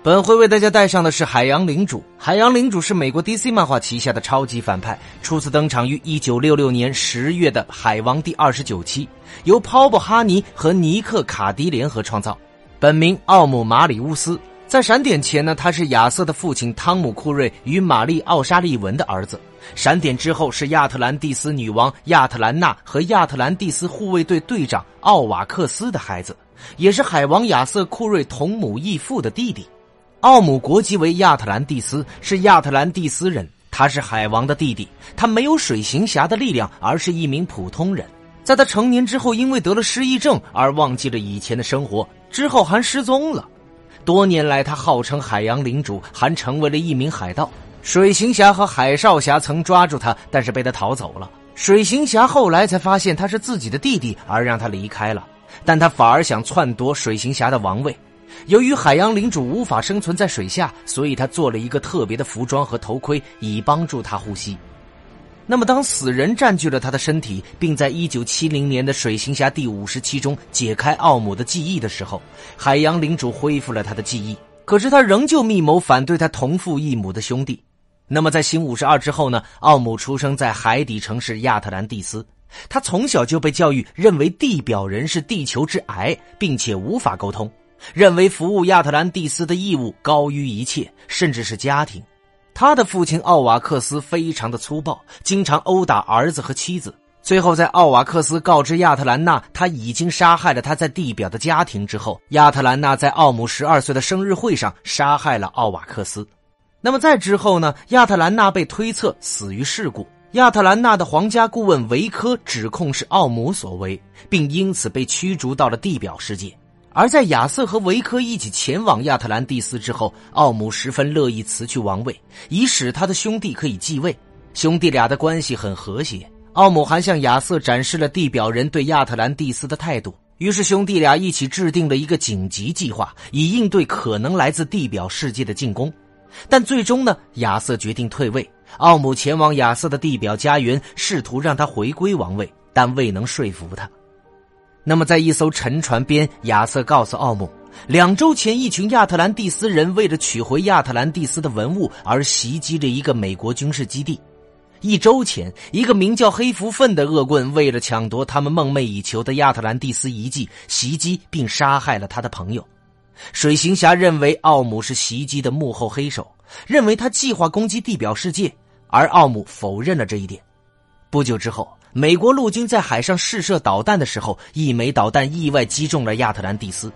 本回为大家带上的是海洋领主。海洋领主是美国 DC 漫画旗下的超级反派，初次登场于1966年十月的《海王》第二十九期，由鲍勃·哈尼和尼克·卡迪联合创造。本名奥姆·马里乌斯。在闪点前呢，他是亚瑟的父亲汤姆·库瑞与玛丽·奥沙利文的儿子。闪点之后是亚特兰蒂斯女王亚特兰娜和亚特兰蒂斯护卫队队长奥瓦克斯的孩子，也是海王亚瑟·库瑞同母异父的弟弟。奥姆国籍为亚特兰蒂斯，是亚特兰蒂斯人。他是海王的弟弟，他没有水行侠的力量，而是一名普通人。在他成年之后，因为得了失忆症而忘记了以前的生活，之后还失踪了。多年来，他号称海洋领主，还成为了一名海盗。水行侠和海少侠曾抓住他，但是被他逃走了。水行侠后来才发现他是自己的弟弟，而让他离开了。但他反而想篡夺水行侠的王位。由于海洋领主无法生存在水下，所以他做了一个特别的服装和头盔，以帮助他呼吸。那么，当死人占据了他的身体，并在一九七零年的水行侠第五十期中解开奥姆的记忆的时候，海洋领主恢复了他的记忆。可是他仍旧密谋反对他同父异母的兄弟。那么，在新五十二之后呢？奥姆出生在海底城市亚特兰蒂斯，他从小就被教育认为地表人是地球之癌，并且无法沟通。认为服务亚特兰蒂斯的义务高于一切，甚至是家庭。他的父亲奥瓦克斯非常的粗暴，经常殴打儿子和妻子。最后，在奥瓦克斯告知亚特兰娜他已经杀害了他在地表的家庭之后，亚特兰娜在奥姆十二岁的生日会上杀害了奥瓦克斯。那么在之后呢？亚特兰娜被推测死于事故。亚特兰娜的皇家顾问维科指控是奥姆所为，并因此被驱逐到了地表世界。而在亚瑟和维科一起前往亚特兰蒂斯之后，奥姆十分乐意辞去王位，以使他的兄弟可以继位。兄弟俩的关系很和谐。奥姆还向亚瑟展示了地表人对亚特兰蒂斯的态度。于是兄弟俩一起制定了一个紧急计划，以应对可能来自地表世界的进攻。但最终呢，亚瑟决定退位。奥姆前往亚瑟的地表家园，试图让他回归王位，但未能说服他。那么，在一艘沉船边，亚瑟告诉奥姆，两周前，一群亚特兰蒂斯人为了取回亚特兰蒂斯的文物而袭击了一个美国军事基地；一周前，一个名叫黑福粪的恶棍为了抢夺他们梦寐以求的亚特兰蒂斯遗迹，袭击并杀害了他的朋友。水行侠认为奥姆是袭击的幕后黑手，认为他计划攻击地表世界，而奥姆否认了这一点。不久之后。美国陆军在海上试射导弹的时候，一枚导弹意外击中了亚特兰蒂斯，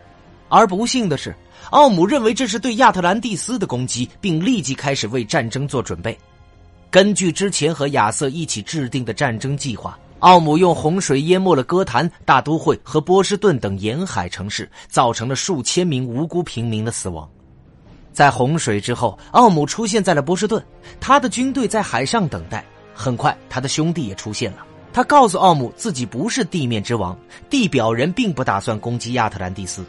而不幸的是，奥姆认为这是对亚特兰蒂斯的攻击，并立即开始为战争做准备。根据之前和亚瑟一起制定的战争计划，奥姆用洪水淹没了哥谭、大都会和波士顿等沿海城市，造成了数千名无辜平民的死亡。在洪水之后，奥姆出现在了波士顿，他的军队在海上等待。很快，他的兄弟也出现了。他告诉奥姆自己不是地面之王，地表人并不打算攻击亚特兰蒂斯。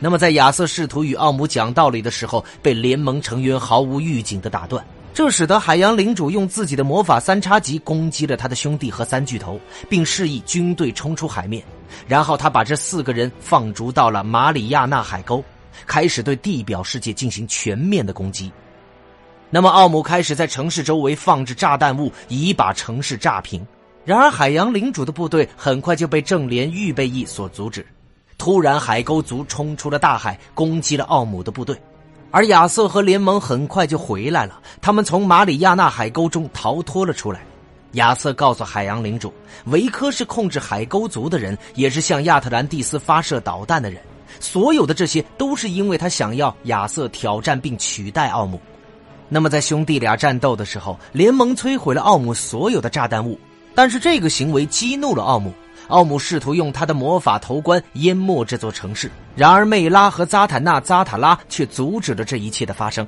那么，在亚瑟试图与奥姆讲道理的时候，被联盟成员毫无预警的打断，这使得海洋领主用自己的魔法三叉戟攻击了他的兄弟和三巨头，并示意军队冲出海面。然后他把这四个人放逐到了马里亚纳海沟，开始对地表世界进行全面的攻击。那么，奥姆开始在城市周围放置炸弹物，以把城市炸平。然而，海洋领主的部队很快就被正联预备役所阻止。突然，海沟族冲出了大海，攻击了奥姆的部队。而亚瑟和联盟很快就回来了，他们从马里亚纳海沟中逃脱了出来。亚瑟告诉海洋领主，维科是控制海沟族的人，也是向亚特兰蒂斯发射导弹的人。所有的这些都是因为他想要亚瑟挑战并取代奥姆。那么，在兄弟俩战斗的时候，联盟摧毁了奥姆所有的炸弹物。但是这个行为激怒了奥姆，奥姆试图用他的魔法头冠淹没这座城市。然而，魅拉和扎坦纳扎塔拉却阻止了这一切的发生。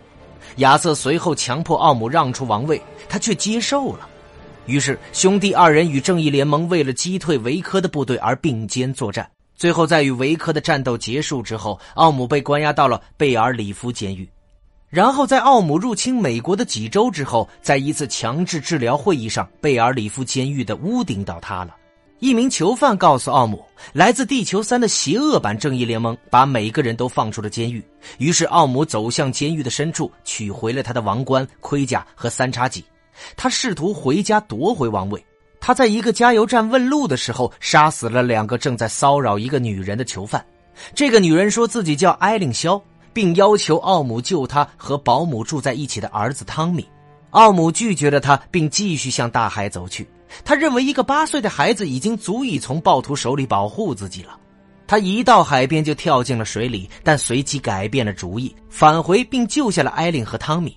亚瑟随后强迫奥姆让出王位，他却接受了。于是兄弟二人与正义联盟为了击退维科的部队而并肩作战。最后在与维科的战斗结束之后，奥姆被关押到了贝尔里夫监狱。然后在奥姆入侵美国的几周之后，在一次强制治疗会议上，贝尔里夫监狱的屋顶倒塌了。一名囚犯告诉奥姆，来自地球三的邪恶版正义联盟把每个人都放出了监狱。于是奥姆走向监狱的深处，取回了他的王冠、盔甲和三叉戟。他试图回家夺回王位。他在一个加油站问路的时候，杀死了两个正在骚扰一个女人的囚犯。这个女人说自己叫艾琳肖。并要求奥姆救他和保姆住在一起的儿子汤米。奥姆拒绝了他，并继续向大海走去。他认为一个八岁的孩子已经足以从暴徒手里保护自己了。他一到海边就跳进了水里，但随即改变了主意，返回并救下了艾琳和汤米。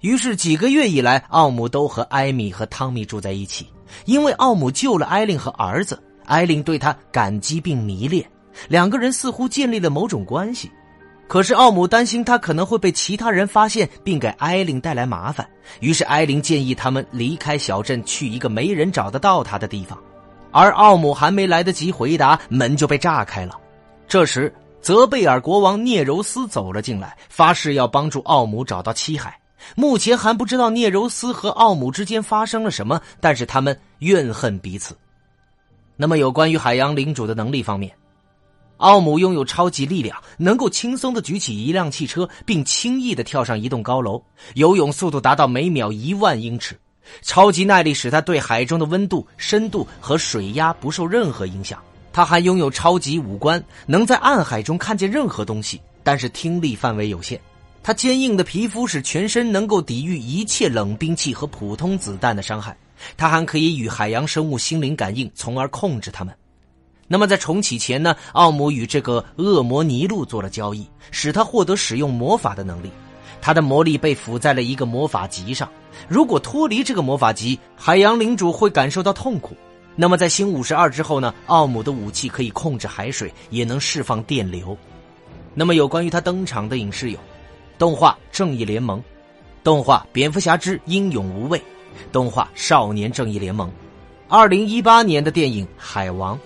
于是几个月以来，奥姆都和艾米和汤米住在一起。因为奥姆救了艾琳和儿子，艾琳对他感激并迷恋，两个人似乎建立了某种关系。可是奥姆担心他可能会被其他人发现，并给艾琳带来麻烦。于是艾琳建议他们离开小镇，去一个没人找得到他的地方。而奥姆还没来得及回答，门就被炸开了。这时，泽贝尔国王聂柔斯走了进来，发誓要帮助奥姆找到七海。目前还不知道聂柔斯和奥姆之间发生了什么，但是他们怨恨彼此。那么，有关于海洋领主的能力方面。奥姆拥有超级力量，能够轻松的举起一辆汽车，并轻易的跳上一栋高楼。游泳速度达到每秒一万英尺，超级耐力使他对海中的温度、深度和水压不受任何影响。他还拥有超级五官，能在暗海中看见任何东西，但是听力范围有限。他坚硬的皮肤使全身能够抵御一切冷兵器和普通子弹的伤害。他还可以与海洋生物心灵感应，从而控制他们。那么在重启前呢？奥姆与这个恶魔尼禄做了交易，使他获得使用魔法的能力。他的魔力被附在了一个魔法级上。如果脱离这个魔法级，海洋领主会感受到痛苦。那么在新五十二之后呢？奥姆的武器可以控制海水，也能释放电流。那么有关于他登场的影视有：动画《正义联盟》，动画《蝙蝠侠之英勇无畏》，动画《少年正义联盟》，二零一八年的电影《海王》。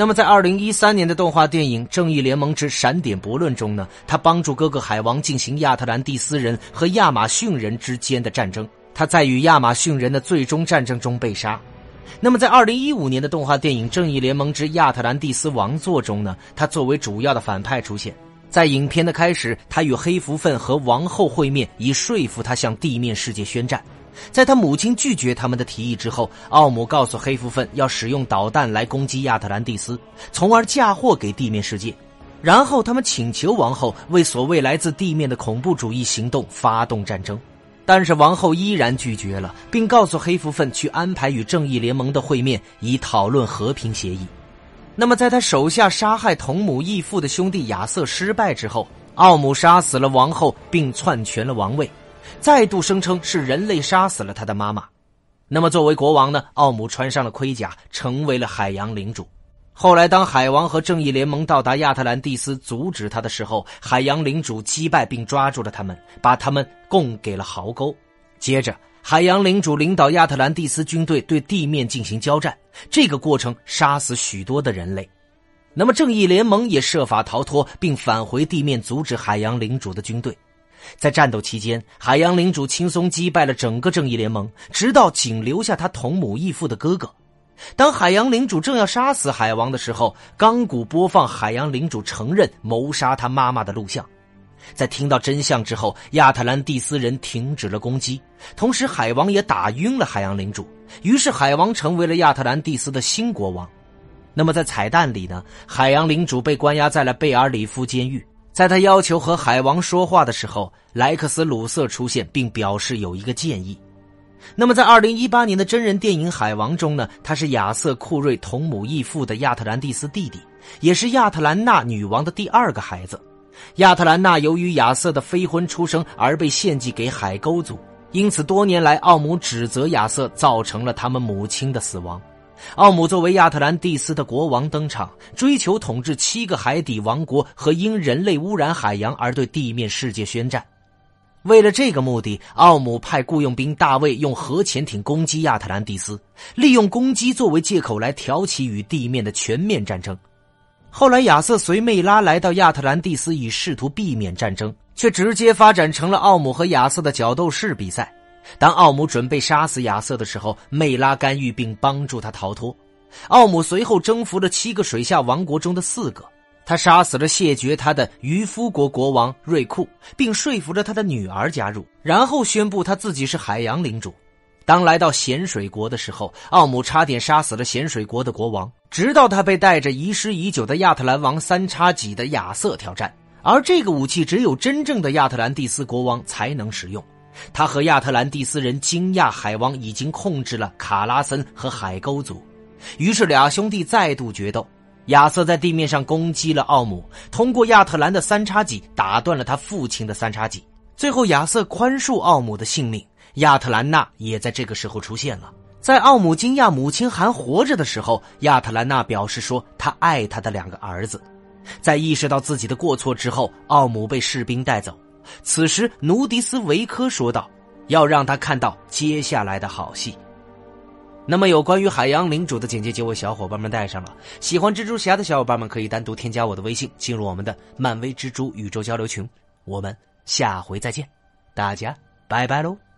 那么，在二零一三年的动画电影《正义联盟之闪点悖论》中呢，他帮助哥哥海王进行亚特兰蒂斯人和亚马逊人之间的战争。他在与亚马逊人的最终战争中被杀。那么，在二零一五年的动画电影《正义联盟之亚特兰蒂斯王座》中呢，他作为主要的反派出现。在影片的开始，他与黑蝠鲼和王后会面，以说服他向地面世界宣战。在他母亲拒绝他们的提议之后，奥姆告诉黑蝠粪要使用导弹来攻击亚特兰蒂斯，从而嫁祸给地面世界。然后他们请求王后为所谓来自地面的恐怖主义行动发动战争，但是王后依然拒绝了，并告诉黑蝠粪去安排与正义联盟的会面，以讨论和平协议。那么，在他手下杀害同母异父的兄弟亚瑟失败之后，奥姆杀死了王后，并篡权了王位。再度声称是人类杀死了他的妈妈。那么，作为国王呢？奥姆穿上了盔甲，成为了海洋领主。后来，当海王和正义联盟到达亚特兰蒂斯阻止他的时候，海洋领主击败并抓住了他们，把他们供给了壕沟。接着，海洋领主领导亚特兰蒂斯军队对地面进行交战，这个过程杀死许多的人类。那么，正义联盟也设法逃脱，并返回地面阻止海洋领主的军队。在战斗期间，海洋领主轻松击败了整个正义联盟，直到仅留下他同母异父的哥哥。当海洋领主正要杀死海王的时候，钢骨播放海洋领主承认谋杀他妈妈的录像。在听到真相之后，亚特兰蒂斯人停止了攻击，同时海王也打晕了海洋领主。于是海王成为了亚特兰蒂斯的新国王。那么在彩蛋里呢？海洋领主被关押在了贝尔里夫监狱。在他要求和海王说话的时候，莱克斯·鲁瑟出现，并表示有一个建议。那么，在二零一八年的真人电影《海王》中呢，他是亚瑟·库瑞同母异父的亚特兰蒂斯弟弟，也是亚特兰娜女王的第二个孩子。亚特兰娜由于亚瑟的非婚出生而被献祭给海沟族，因此多年来奥姆指责亚瑟造成了他们母亲的死亡。奥姆作为亚特兰蒂斯的国王登场，追求统治七个海底王国和因人类污染海洋而对地面世界宣战。为了这个目的，奥姆派雇佣兵大卫用核潜艇攻击亚特兰蒂斯，利用攻击作为借口来挑起与地面的全面战争。后来，亚瑟随魅拉来到亚特兰蒂斯，以试图避免战争，却直接发展成了奥姆和亚瑟的角斗士比赛。当奥姆准备杀死亚瑟的时候，梅拉干预并帮助他逃脱。奥姆随后征服了七个水下王国中的四个。他杀死了谢绝他的渔夫国国王瑞库，并说服了他的女儿加入，然后宣布他自己是海洋领主。当来到咸水国的时候，奥姆差点杀死了咸水国的国王，直到他被带着遗失已久的亚特兰王三叉戟的亚瑟挑战。而这个武器只有真正的亚特兰蒂斯国王才能使用。他和亚特兰蒂斯人惊讶海王已经控制了卡拉森和海沟族，于是俩兄弟再度决斗。亚瑟在地面上攻击了奥姆，通过亚特兰的三叉戟打断了他父亲的三叉戟。最后，亚瑟宽恕奥姆的性命。亚特兰娜也在这个时候出现了。在奥姆惊讶母亲还活着的时候，亚特兰娜表示说他爱他的两个儿子。在意识到自己的过错之后，奥姆被士兵带走。此时，奴迪斯维科说道：“要让他看到接下来的好戏。”那么，有关于海洋领主的简介就为小伙伴们带上了。喜欢蜘蛛侠的小伙伴们可以单独添加我的微信，进入我们的漫威蜘蛛宇宙交流群。我们下回再见，大家拜拜喽！